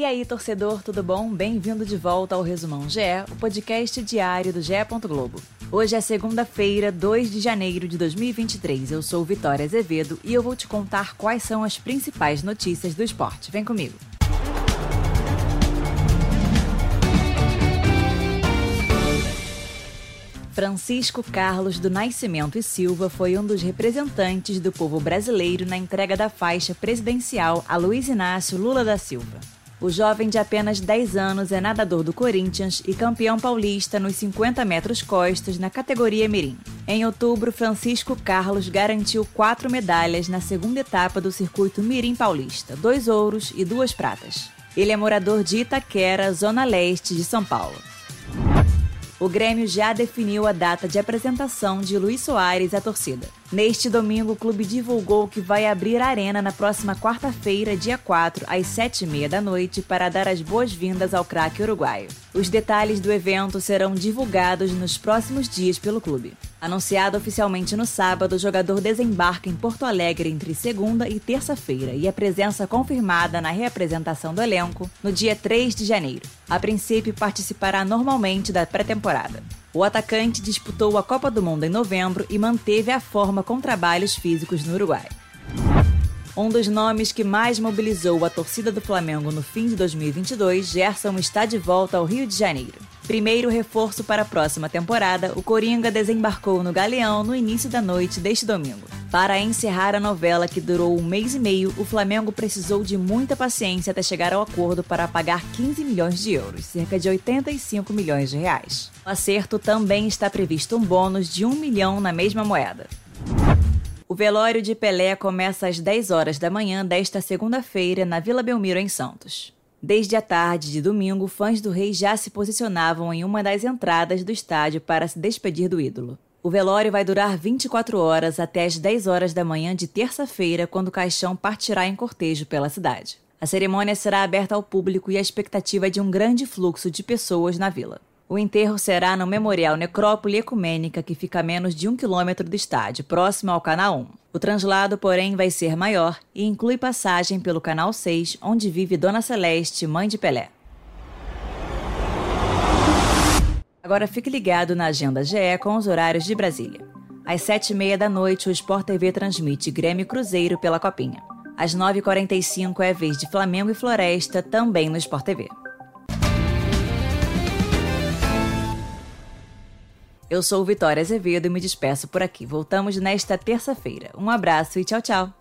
E aí, torcedor, tudo bom? Bem-vindo de volta ao Resumão GE, o podcast diário do GE. Globo. Hoje é segunda-feira, 2 de janeiro de 2023. Eu sou Vitória Azevedo e eu vou te contar quais são as principais notícias do esporte. Vem comigo. Francisco Carlos do Nascimento e Silva foi um dos representantes do povo brasileiro na entrega da faixa presidencial a Luiz Inácio Lula da Silva. O jovem de apenas 10 anos é nadador do Corinthians e campeão paulista nos 50 metros costas na categoria Mirim. Em outubro, Francisco Carlos garantiu quatro medalhas na segunda etapa do circuito Mirim Paulista, dois ouros e duas pratas. Ele é morador de Itaquera, zona leste de São Paulo o Grêmio já definiu a data de apresentação de Luiz Soares à torcida. Neste domingo, o clube divulgou que vai abrir a arena na próxima quarta-feira, dia 4, às 7h30 da noite, para dar as boas-vindas ao craque uruguaio. Os detalhes do evento serão divulgados nos próximos dias pelo clube. Anunciado oficialmente no sábado, o jogador desembarca em Porto Alegre entre segunda e terça-feira e a presença confirmada na reapresentação do elenco no dia 3 de janeiro. A princípio, participará normalmente da pré-temporada. O atacante disputou a Copa do Mundo em novembro e manteve a forma com trabalhos físicos no Uruguai. Um dos nomes que mais mobilizou a torcida do Flamengo no fim de 2022, Gerson está de volta ao Rio de Janeiro. Primeiro reforço para a próxima temporada, o Coringa desembarcou no Galeão no início da noite deste domingo. Para encerrar a novela que durou um mês e meio, o Flamengo precisou de muita paciência até chegar ao acordo para pagar 15 milhões de euros, cerca de 85 milhões de reais. No acerto também está previsto um bônus de 1 milhão na mesma moeda. O velório de Pelé começa às 10 horas da manhã desta segunda-feira na Vila Belmiro, em Santos. Desde a tarde de domingo, fãs do rei já se posicionavam em uma das entradas do estádio para se despedir do ídolo. O velório vai durar 24 horas até as 10 horas da manhã de terça-feira, quando o caixão partirá em cortejo pela cidade. A cerimônia será aberta ao público e a expectativa é de um grande fluxo de pessoas na vila. O enterro será no Memorial Necrópole Ecumênica, que fica a menos de um quilômetro do estádio, próximo ao Canal 1. O translado, porém, vai ser maior e inclui passagem pelo Canal 6, onde vive Dona Celeste, mãe de Pelé. Agora fique ligado na Agenda GE com os horários de Brasília. Às sete e meia da noite, o Sport TV transmite Grêmio Cruzeiro pela Copinha. Às 9h45 é vez de Flamengo e Floresta, também no Sport TV. Eu sou Vitória Azevedo e me despeço por aqui. Voltamos nesta terça-feira. Um abraço e tchau, tchau.